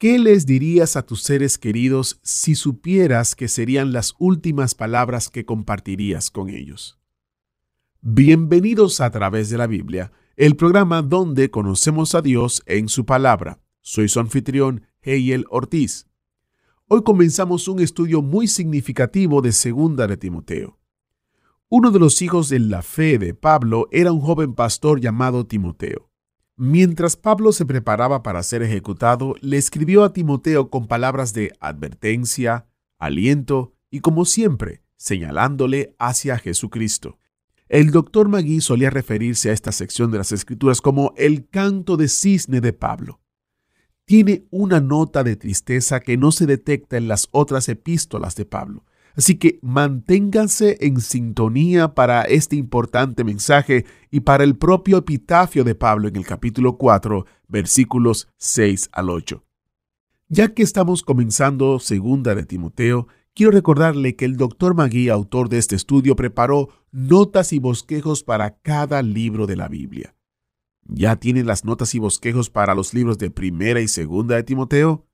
¿Qué les dirías a tus seres queridos si supieras que serían las últimas palabras que compartirías con ellos? Bienvenidos a través de la Biblia, el programa donde conocemos a Dios en su palabra. Soy su anfitrión, Heiel Ortiz. Hoy comenzamos un estudio muy significativo de Segunda de Timoteo. Uno de los hijos de la fe de Pablo era un joven pastor llamado Timoteo. Mientras Pablo se preparaba para ser ejecutado, le escribió a Timoteo con palabras de advertencia, aliento y, como siempre, señalándole hacia Jesucristo. El doctor Magui solía referirse a esta sección de las Escrituras como el canto de cisne de Pablo. Tiene una nota de tristeza que no se detecta en las otras epístolas de Pablo. Así que manténganse en sintonía para este importante mensaje y para el propio epitafio de Pablo en el capítulo 4, versículos 6 al 8. Ya que estamos comenzando segunda de Timoteo, quiero recordarle que el doctor Magui, autor de este estudio, preparó notas y bosquejos para cada libro de la Biblia. ¿Ya tienen las notas y bosquejos para los libros de primera y segunda de Timoteo?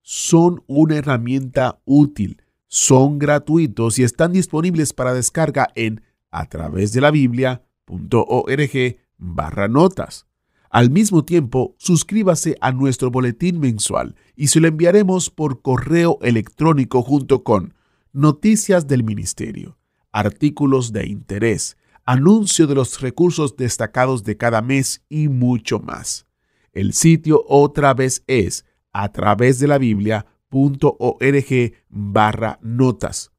Son una herramienta útil, son gratuitos y están disponibles para descarga en a través de la biblia.org barra notas. Al mismo tiempo, suscríbase a nuestro boletín mensual y se lo enviaremos por correo electrónico junto con noticias del ministerio, artículos de interés, anuncio de los recursos destacados de cada mes y mucho más. El sitio otra vez es a través de la barra notas.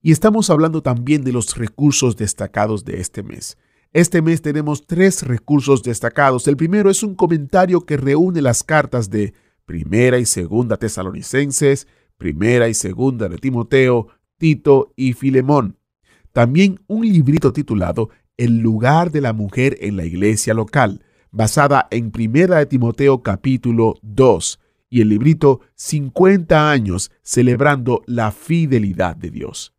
Y estamos hablando también de los recursos destacados de este mes. Este mes tenemos tres recursos destacados. El primero es un comentario que reúne las cartas de Primera y Segunda Tesalonicenses, Primera y Segunda de Timoteo, Tito y Filemón. También un librito titulado El lugar de la mujer en la iglesia local, basada en Primera de Timoteo capítulo 2 y el librito 50 años celebrando la fidelidad de Dios.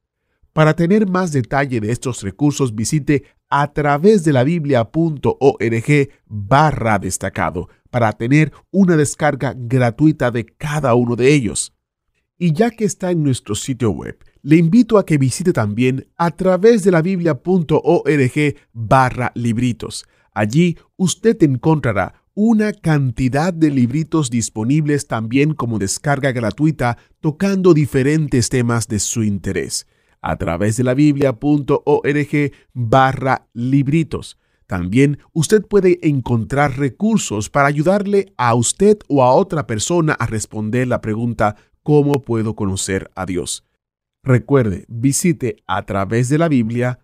Para tener más detalle de estos recursos, visite a través de la biblia.org barra destacado para tener una descarga gratuita de cada uno de ellos. Y ya que está en nuestro sitio web, le invito a que visite también a través de la biblia.org barra libritos. Allí usted encontrará una cantidad de libritos disponibles también como descarga gratuita tocando diferentes temas de su interés a través de la biblia.org barra libritos. También usted puede encontrar recursos para ayudarle a usted o a otra persona a responder la pregunta ¿Cómo puedo conocer a Dios? Recuerde, visite a través de la biblia.org.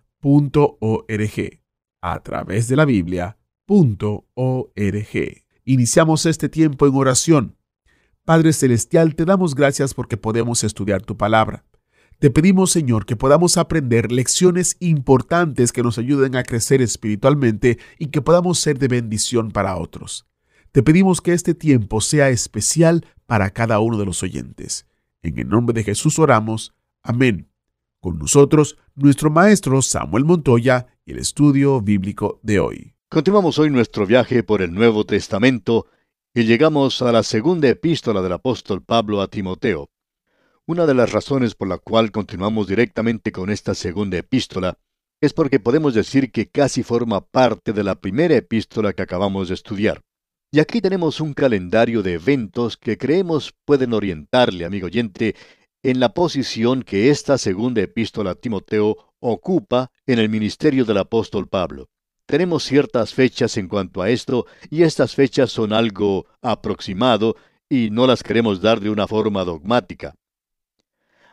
A través de la biblia.org. Iniciamos este tiempo en oración. Padre Celestial, te damos gracias porque podemos estudiar tu palabra. Te pedimos, Señor, que podamos aprender lecciones importantes que nos ayuden a crecer espiritualmente y que podamos ser de bendición para otros. Te pedimos que este tiempo sea especial para cada uno de los oyentes. En el nombre de Jesús oramos. Amén. Con nosotros, nuestro maestro Samuel Montoya y el estudio bíblico de hoy. Continuamos hoy nuestro viaje por el Nuevo Testamento y llegamos a la segunda epístola del apóstol Pablo a Timoteo. Una de las razones por la cual continuamos directamente con esta segunda epístola es porque podemos decir que casi forma parte de la primera epístola que acabamos de estudiar. Y aquí tenemos un calendario de eventos que creemos pueden orientarle, amigo oyente, en la posición que esta segunda epístola a Timoteo ocupa en el ministerio del apóstol Pablo. Tenemos ciertas fechas en cuanto a esto, y estas fechas son algo aproximado y no las queremos dar de una forma dogmática.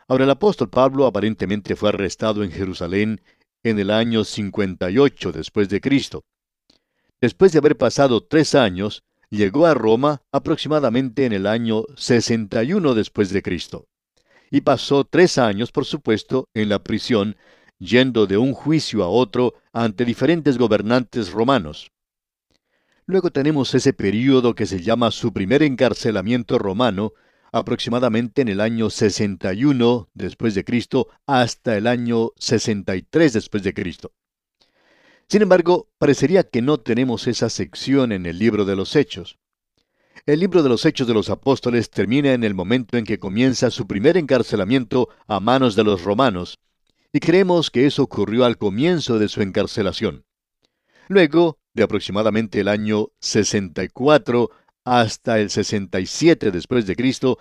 Ahora el apóstol Pablo aparentemente fue arrestado en Jerusalén en el año 58 después de Cristo. Después de haber pasado tres años, llegó a Roma aproximadamente en el año 61 después de Cristo. Y pasó tres años, por supuesto, en la prisión, yendo de un juicio a otro ante diferentes gobernantes romanos. Luego tenemos ese período que se llama su primer encarcelamiento romano, aproximadamente en el año 61 después de Cristo hasta el año 63 después de Cristo. Sin embargo, parecería que no tenemos esa sección en el libro de los Hechos. El libro de los Hechos de los Apóstoles termina en el momento en que comienza su primer encarcelamiento a manos de los romanos, y creemos que eso ocurrió al comienzo de su encarcelación. Luego, de aproximadamente el año 64 hasta el 67 después de Cristo,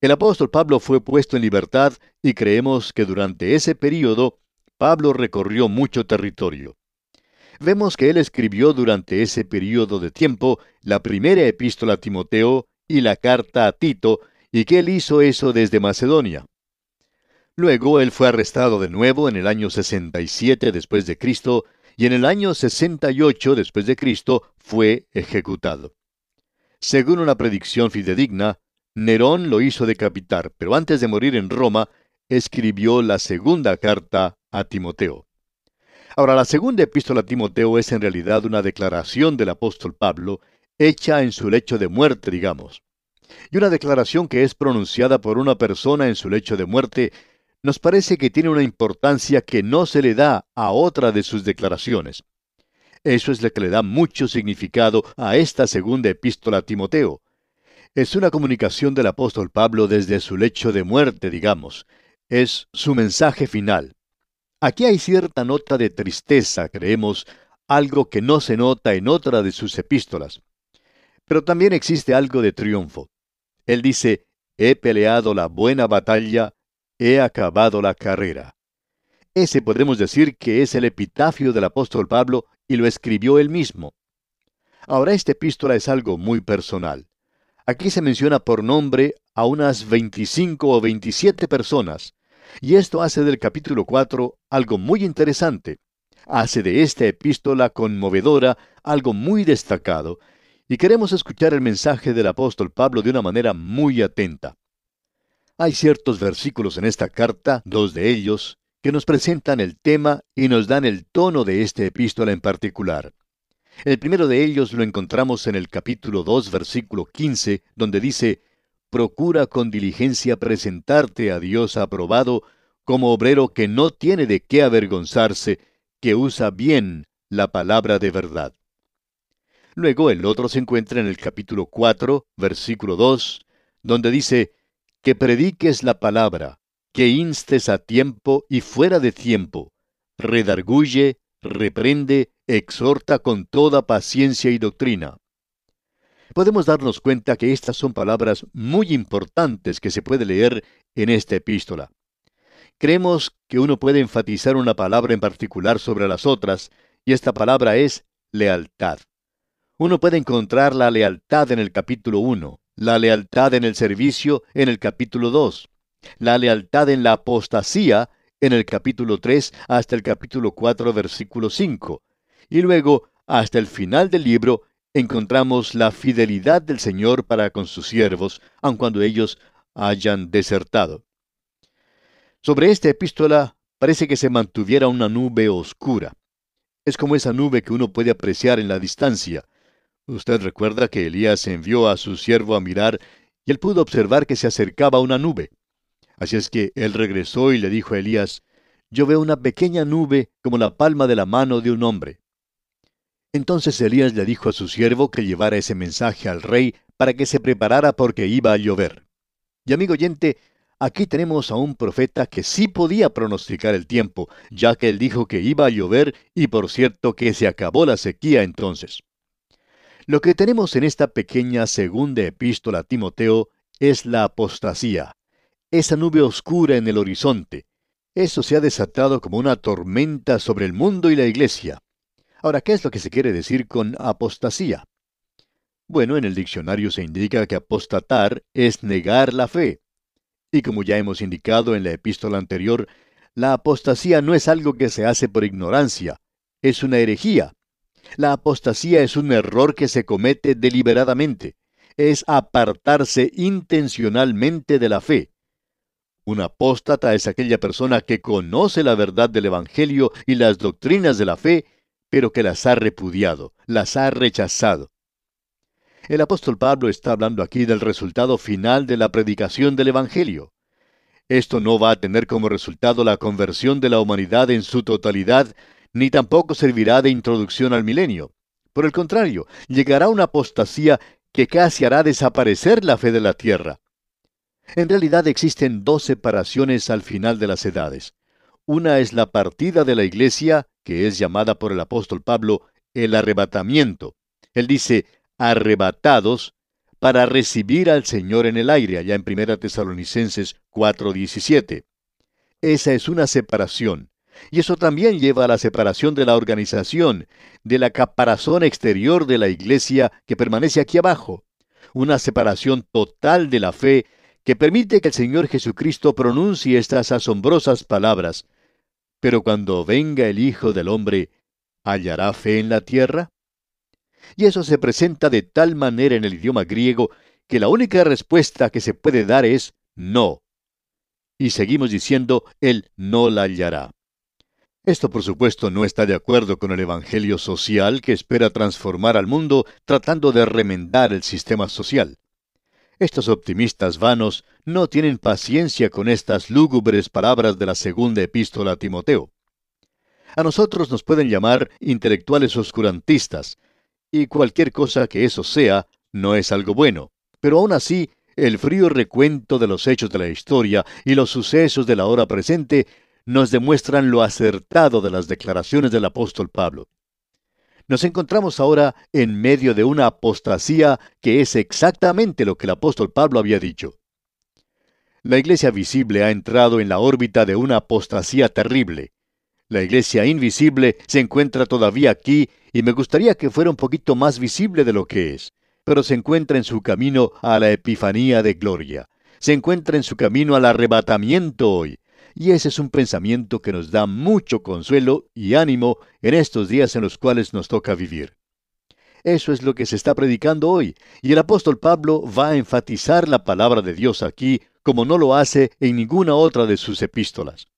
el apóstol Pablo fue puesto en libertad y creemos que durante ese período Pablo recorrió mucho territorio. Vemos que él escribió durante ese período de tiempo la primera epístola a Timoteo y la carta a Tito, y que él hizo eso desde Macedonia. Luego él fue arrestado de nuevo en el año 67 después de Cristo y en el año 68 después de Cristo fue ejecutado. Según una predicción fidedigna, Nerón lo hizo decapitar, pero antes de morir en Roma, escribió la segunda carta a Timoteo. Ahora, la segunda epístola a Timoteo es en realidad una declaración del apóstol Pablo, hecha en su lecho de muerte, digamos. Y una declaración que es pronunciada por una persona en su lecho de muerte nos parece que tiene una importancia que no se le da a otra de sus declaraciones. Eso es lo que le da mucho significado a esta segunda epístola a Timoteo. Es una comunicación del apóstol Pablo desde su lecho de muerte, digamos. Es su mensaje final. Aquí hay cierta nota de tristeza, creemos, algo que no se nota en otra de sus epístolas. Pero también existe algo de triunfo. Él dice, he peleado la buena batalla, he acabado la carrera. Ese podemos decir que es el epitafio del apóstol Pablo y lo escribió él mismo. Ahora esta epístola es algo muy personal. Aquí se menciona por nombre a unas 25 o 27 personas, y esto hace del capítulo 4 algo muy interesante. Hace de esta epístola conmovedora algo muy destacado, y queremos escuchar el mensaje del apóstol Pablo de una manera muy atenta. Hay ciertos versículos en esta carta, dos de ellos, que nos presentan el tema y nos dan el tono de esta epístola en particular. El primero de ellos lo encontramos en el capítulo 2, versículo 15, donde dice, Procura con diligencia presentarte a Dios aprobado como obrero que no tiene de qué avergonzarse, que usa bien la palabra de verdad. Luego el otro se encuentra en el capítulo 4, versículo 2, donde dice, Que prediques la palabra, que instes a tiempo y fuera de tiempo, redarguye, reprende, exhorta con toda paciencia y doctrina. Podemos darnos cuenta que estas son palabras muy importantes que se puede leer en esta epístola. Creemos que uno puede enfatizar una palabra en particular sobre las otras, y esta palabra es lealtad. Uno puede encontrar la lealtad en el capítulo 1, la lealtad en el servicio en el capítulo 2, la lealtad en la apostasía en el capítulo 3 hasta el capítulo 4 versículo 5. Y luego, hasta el final del libro, encontramos la fidelidad del Señor para con sus siervos, aun cuando ellos hayan desertado. Sobre esta epístola parece que se mantuviera una nube oscura. Es como esa nube que uno puede apreciar en la distancia. Usted recuerda que Elías envió a su siervo a mirar y él pudo observar que se acercaba una nube. Así es que él regresó y le dijo a Elías, Yo veo una pequeña nube como la palma de la mano de un hombre. Entonces Elías le dijo a su siervo que llevara ese mensaje al rey para que se preparara porque iba a llover. Y amigo oyente, aquí tenemos a un profeta que sí podía pronosticar el tiempo, ya que él dijo que iba a llover y por cierto que se acabó la sequía entonces. Lo que tenemos en esta pequeña segunda epístola a Timoteo es la apostasía, esa nube oscura en el horizonte. Eso se ha desatado como una tormenta sobre el mundo y la iglesia. Ahora, ¿qué es lo que se quiere decir con apostasía? Bueno, en el diccionario se indica que apostatar es negar la fe. Y como ya hemos indicado en la epístola anterior, la apostasía no es algo que se hace por ignorancia, es una herejía. La apostasía es un error que se comete deliberadamente. Es apartarse intencionalmente de la fe. Un apóstata es aquella persona que conoce la verdad del Evangelio y las doctrinas de la fe, pero que las ha repudiado, las ha rechazado. El apóstol Pablo está hablando aquí del resultado final de la predicación del Evangelio. Esto no va a tener como resultado la conversión de la humanidad en su totalidad, ni tampoco servirá de introducción al milenio. Por el contrario, llegará una apostasía que casi hará desaparecer la fe de la tierra. En realidad existen dos separaciones al final de las edades. Una es la partida de la iglesia, que es llamada por el apóstol Pablo el arrebatamiento. Él dice, arrebatados para recibir al Señor en el aire, allá en 1 Tesalonicenses 4:17. Esa es una separación. Y eso también lleva a la separación de la organización, de la caparazón exterior de la iglesia que permanece aquí abajo. Una separación total de la fe que permite que el Señor Jesucristo pronuncie estas asombrosas palabras. Pero cuando venga el Hijo del Hombre, ¿hallará fe en la tierra? Y eso se presenta de tal manera en el idioma griego que la única respuesta que se puede dar es no. Y seguimos diciendo, Él no la hallará. Esto por supuesto no está de acuerdo con el Evangelio social que espera transformar al mundo tratando de remendar el sistema social. Estos optimistas vanos no tienen paciencia con estas lúgubres palabras de la segunda epístola a Timoteo. A nosotros nos pueden llamar intelectuales oscurantistas, y cualquier cosa que eso sea no es algo bueno. Pero aún así, el frío recuento de los hechos de la historia y los sucesos de la hora presente nos demuestran lo acertado de las declaraciones del apóstol Pablo. Nos encontramos ahora en medio de una apostasía que es exactamente lo que el apóstol Pablo había dicho. La iglesia visible ha entrado en la órbita de una apostasía terrible. La iglesia invisible se encuentra todavía aquí y me gustaría que fuera un poquito más visible de lo que es, pero se encuentra en su camino a la epifanía de gloria. Se encuentra en su camino al arrebatamiento hoy. Y ese es un pensamiento que nos da mucho consuelo y ánimo en estos días en los cuales nos toca vivir. Eso es lo que se está predicando hoy, y el apóstol Pablo va a enfatizar la palabra de Dios aquí como no lo hace en ninguna otra de sus epístolas.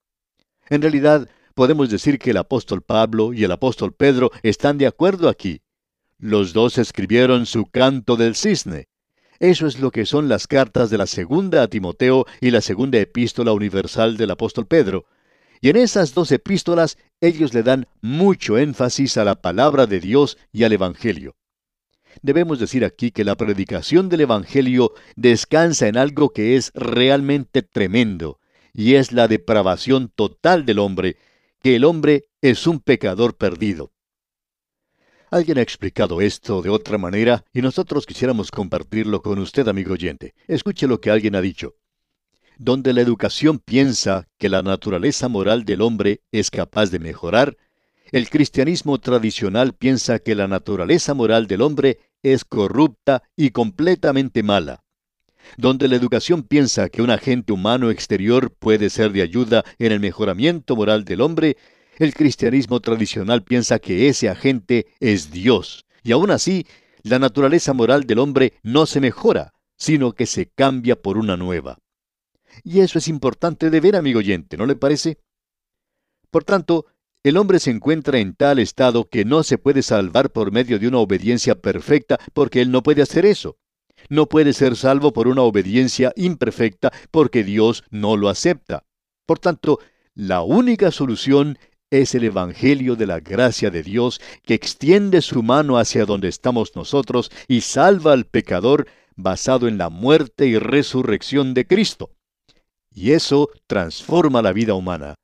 En realidad, podemos decir que el apóstol Pablo y el apóstol Pedro están de acuerdo aquí. Los dos escribieron su canto del cisne. Eso es lo que son las cartas de la segunda a Timoteo y la segunda epístola universal del apóstol Pedro. Y en esas dos epístolas ellos le dan mucho énfasis a la palabra de Dios y al Evangelio. Debemos decir aquí que la predicación del Evangelio descansa en algo que es realmente tremendo, y es la depravación total del hombre, que el hombre es un pecador perdido. Alguien ha explicado esto de otra manera y nosotros quisiéramos compartirlo con usted, amigo oyente. Escuche lo que alguien ha dicho. Donde la educación piensa que la naturaleza moral del hombre es capaz de mejorar, el cristianismo tradicional piensa que la naturaleza moral del hombre es corrupta y completamente mala. Donde la educación piensa que un agente humano exterior puede ser de ayuda en el mejoramiento moral del hombre, el cristianismo tradicional piensa que ese agente es Dios. Y aún así, la naturaleza moral del hombre no se mejora, sino que se cambia por una nueva. Y eso es importante de ver, amigo oyente, ¿no le parece? Por tanto, el hombre se encuentra en tal estado que no se puede salvar por medio de una obediencia perfecta porque él no puede hacer eso no puede ser salvo por una obediencia imperfecta porque Dios no lo acepta. Por tanto, la única solución es el Evangelio de la gracia de Dios que extiende su mano hacia donde estamos nosotros y salva al pecador basado en la muerte y resurrección de Cristo. Y eso transforma la vida humana.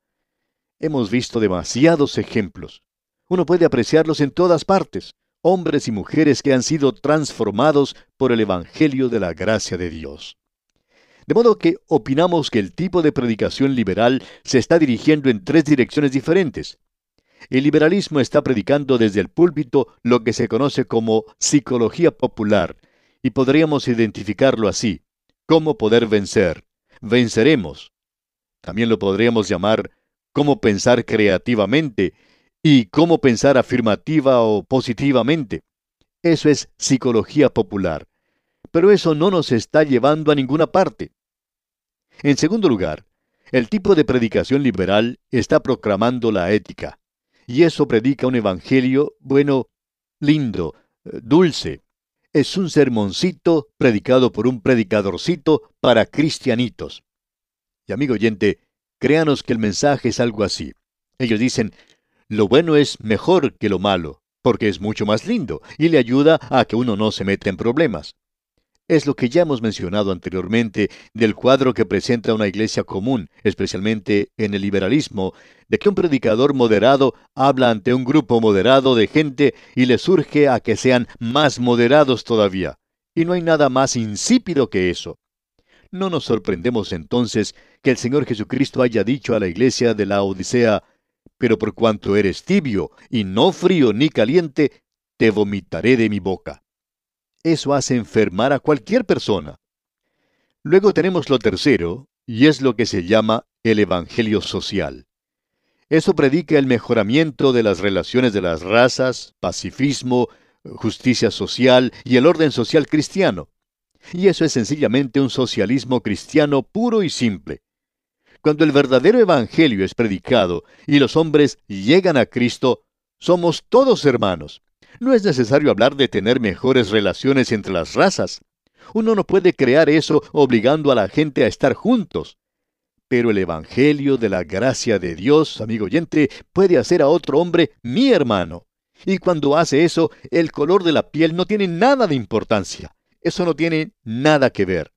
Hemos visto demasiados ejemplos. Uno puede apreciarlos en todas partes hombres y mujeres que han sido transformados por el Evangelio de la gracia de Dios. De modo que opinamos que el tipo de predicación liberal se está dirigiendo en tres direcciones diferentes. El liberalismo está predicando desde el púlpito lo que se conoce como psicología popular, y podríamos identificarlo así. ¿Cómo poder vencer? Venceremos. También lo podríamos llamar cómo pensar creativamente, y cómo pensar afirmativa o positivamente. Eso es psicología popular. Pero eso no nos está llevando a ninguna parte. En segundo lugar, el tipo de predicación liberal está proclamando la ética. Y eso predica un evangelio, bueno, lindo, eh, dulce. Es un sermoncito predicado por un predicadorcito para cristianitos. Y amigo oyente, créanos que el mensaje es algo así. Ellos dicen, lo bueno es mejor que lo malo, porque es mucho más lindo y le ayuda a que uno no se meta en problemas es lo que ya hemos mencionado anteriormente del cuadro que presenta una iglesia común, especialmente en el liberalismo, de que un predicador moderado habla ante un grupo moderado de gente y le surge a que sean más moderados todavía. Y no hay nada más insípido que eso. No nos sorprendemos entonces que el Señor Jesucristo haya dicho a la iglesia de la Odisea, pero por cuanto eres tibio y no frío ni caliente, te vomitaré de mi boca. Eso hace enfermar a cualquier persona. Luego tenemos lo tercero, y es lo que se llama el Evangelio social. Eso predica el mejoramiento de las relaciones de las razas, pacifismo, justicia social y el orden social cristiano. Y eso es sencillamente un socialismo cristiano puro y simple. Cuando el verdadero Evangelio es predicado y los hombres llegan a Cristo, somos todos hermanos. No es necesario hablar de tener mejores relaciones entre las razas. Uno no puede crear eso obligando a la gente a estar juntos. Pero el Evangelio de la gracia de Dios, amigo oyente, puede hacer a otro hombre mi hermano. Y cuando hace eso, el color de la piel no tiene nada de importancia. Eso no tiene nada que ver.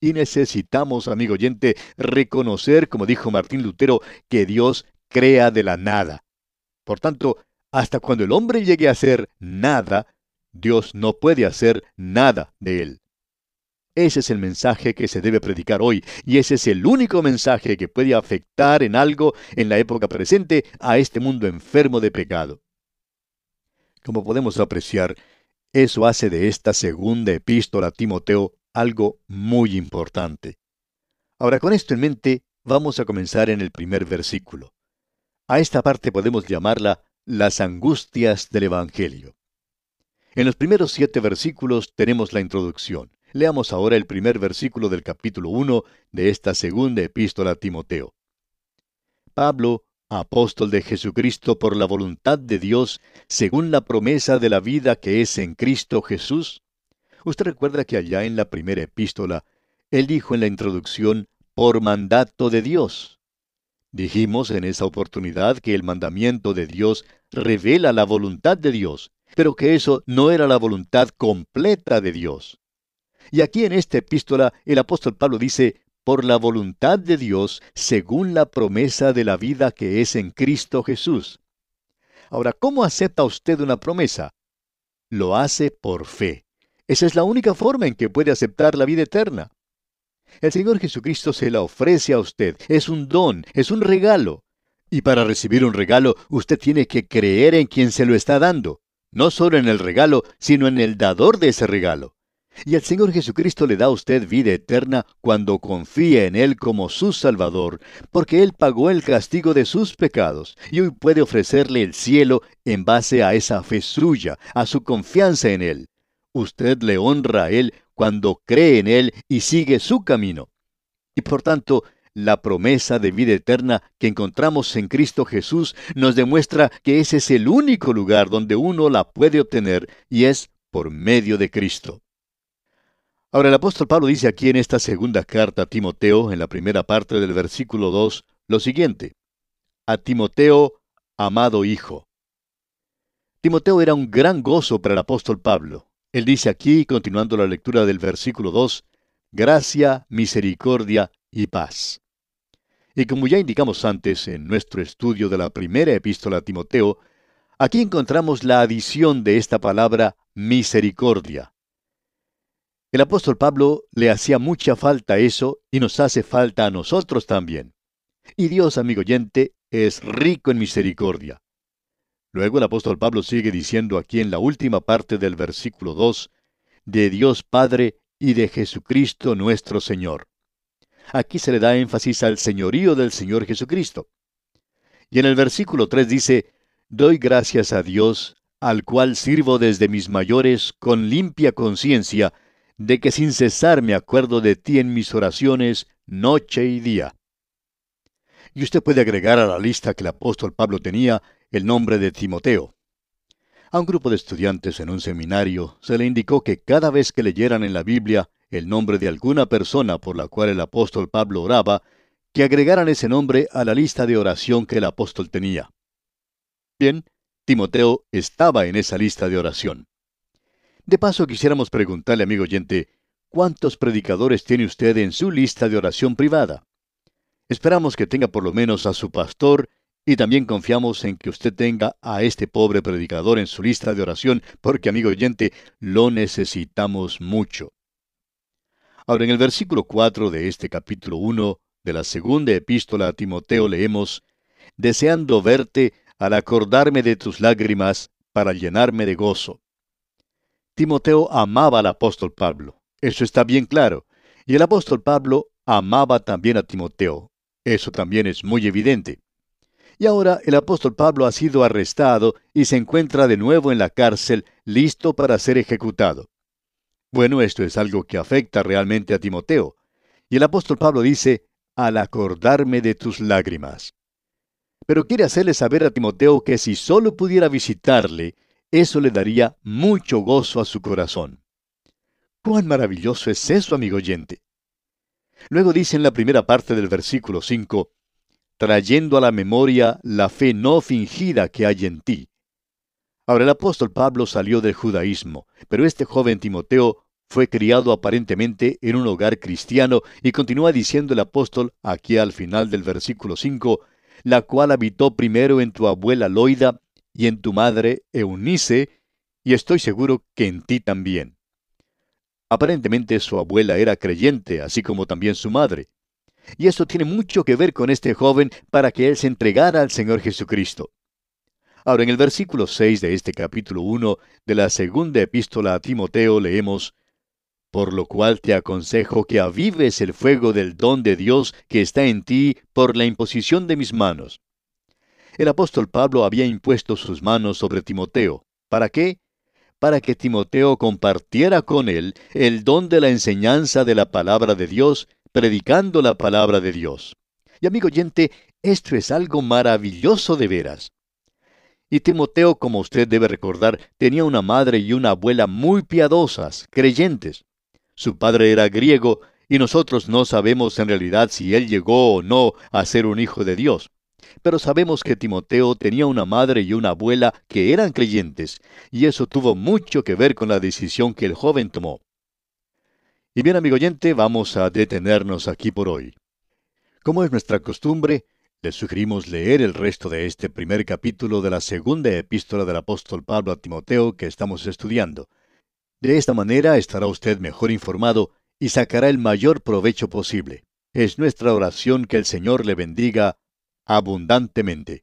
Y necesitamos, amigo oyente, reconocer, como dijo Martín Lutero, que Dios crea de la nada. Por tanto, hasta cuando el hombre llegue a hacer nada, Dios no puede hacer nada de él. Ese es el mensaje que se debe predicar hoy, y ese es el único mensaje que puede afectar en algo en la época presente a este mundo enfermo de pecado. Como podemos apreciar, eso hace de esta segunda epístola a Timoteo algo muy importante. Ahora, con esto en mente, vamos a comenzar en el primer versículo. A esta parte podemos llamarla las angustias del Evangelio. En los primeros siete versículos tenemos la introducción. Leamos ahora el primer versículo del capítulo 1 de esta segunda epístola a Timoteo. Pablo, apóstol de Jesucristo por la voluntad de Dios, según la promesa de la vida que es en Cristo Jesús. Usted recuerda que allá en la primera epístola, él dijo en la introducción, por mandato de Dios. Dijimos en esa oportunidad que el mandamiento de Dios revela la voluntad de Dios, pero que eso no era la voluntad completa de Dios. Y aquí en esta epístola el apóstol Pablo dice, por la voluntad de Dios, según la promesa de la vida que es en Cristo Jesús. Ahora, ¿cómo acepta usted una promesa? Lo hace por fe. Esa es la única forma en que puede aceptar la vida eterna. El Señor Jesucristo se la ofrece a usted. Es un don, es un regalo. Y para recibir un regalo, usted tiene que creer en quien se lo está dando. No solo en el regalo, sino en el dador de ese regalo. Y el Señor Jesucristo le da a usted vida eterna cuando confía en Él como su Salvador, porque Él pagó el castigo de sus pecados y hoy puede ofrecerle el cielo en base a esa fe suya, a su confianza en Él. Usted le honra a Él cuando cree en Él y sigue su camino. Y por tanto, la promesa de vida eterna que encontramos en Cristo Jesús nos demuestra que ese es el único lugar donde uno la puede obtener y es por medio de Cristo. Ahora el apóstol Pablo dice aquí en esta segunda carta a Timoteo, en la primera parte del versículo 2, lo siguiente. A Timoteo, amado hijo. Timoteo era un gran gozo para el apóstol Pablo. Él dice aquí, continuando la lectura del versículo 2, gracia, misericordia y paz. Y como ya indicamos antes en nuestro estudio de la primera epístola a Timoteo, aquí encontramos la adición de esta palabra misericordia. El apóstol Pablo le hacía mucha falta eso y nos hace falta a nosotros también. Y Dios, amigo oyente, es rico en misericordia. Luego el apóstol Pablo sigue diciendo aquí en la última parte del versículo 2, de Dios Padre y de Jesucristo nuestro Señor. Aquí se le da énfasis al señorío del Señor Jesucristo. Y en el versículo 3 dice, doy gracias a Dios, al cual sirvo desde mis mayores con limpia conciencia, de que sin cesar me acuerdo de ti en mis oraciones noche y día. Y usted puede agregar a la lista que el apóstol Pablo tenía el nombre de Timoteo. A un grupo de estudiantes en un seminario se le indicó que cada vez que leyeran en la Biblia el nombre de alguna persona por la cual el apóstol Pablo oraba, que agregaran ese nombre a la lista de oración que el apóstol tenía. Bien, Timoteo estaba en esa lista de oración. De paso, quisiéramos preguntarle, amigo oyente, ¿cuántos predicadores tiene usted en su lista de oración privada? Esperamos que tenga por lo menos a su pastor y también confiamos en que usted tenga a este pobre predicador en su lista de oración, porque, amigo oyente, lo necesitamos mucho. Ahora, en el versículo 4 de este capítulo 1 de la segunda epístola a Timoteo leemos, Deseando verte al acordarme de tus lágrimas para llenarme de gozo. Timoteo amaba al apóstol Pablo, eso está bien claro, y el apóstol Pablo amaba también a Timoteo, eso también es muy evidente. Y ahora el apóstol Pablo ha sido arrestado y se encuentra de nuevo en la cárcel, listo para ser ejecutado. Bueno, esto es algo que afecta realmente a Timoteo. Y el apóstol Pablo dice, al acordarme de tus lágrimas. Pero quiere hacerle saber a Timoteo que si solo pudiera visitarle, eso le daría mucho gozo a su corazón. ¡Cuán maravilloso es eso, amigo oyente! Luego dice en la primera parte del versículo 5, trayendo a la memoria la fe no fingida que hay en ti. Ahora el apóstol Pablo salió del judaísmo, pero este joven Timoteo fue criado aparentemente en un hogar cristiano y continúa diciendo el apóstol aquí al final del versículo 5, la cual habitó primero en tu abuela Loida y en tu madre Eunice, y estoy seguro que en ti también. Aparentemente su abuela era creyente, así como también su madre. Y esto tiene mucho que ver con este joven para que él se entregara al Señor Jesucristo. Ahora, en el versículo 6 de este capítulo 1 de la segunda epístola a Timoteo leemos, Por lo cual te aconsejo que avives el fuego del don de Dios que está en ti por la imposición de mis manos. El apóstol Pablo había impuesto sus manos sobre Timoteo. ¿Para qué? Para que Timoteo compartiera con él el don de la enseñanza de la palabra de Dios, predicando la palabra de Dios. Y amigo oyente, esto es algo maravilloso de veras. Y Timoteo, como usted debe recordar, tenía una madre y una abuela muy piadosas, creyentes. Su padre era griego y nosotros no sabemos en realidad si él llegó o no a ser un hijo de Dios pero sabemos que Timoteo tenía una madre y una abuela que eran creyentes, y eso tuvo mucho que ver con la decisión que el joven tomó. Y bien, amigo oyente, vamos a detenernos aquí por hoy. Como es nuestra costumbre, le sugerimos leer el resto de este primer capítulo de la segunda epístola del apóstol Pablo a Timoteo que estamos estudiando. De esta manera estará usted mejor informado y sacará el mayor provecho posible. Es nuestra oración que el Señor le bendiga abundantemente.